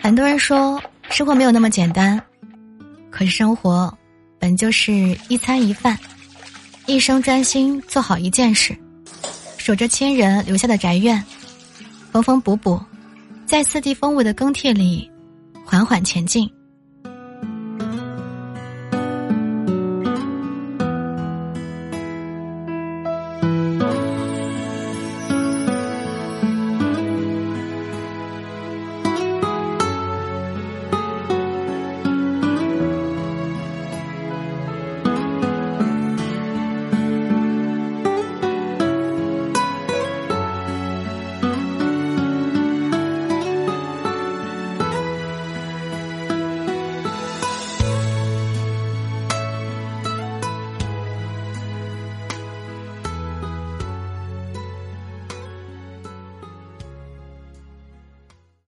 很多人说生活没有那么简单可是生活本就是一餐一饭一生专心做好一件事守着亲人留下的宅院缝缝补补在四季风物的更替里缓缓前进。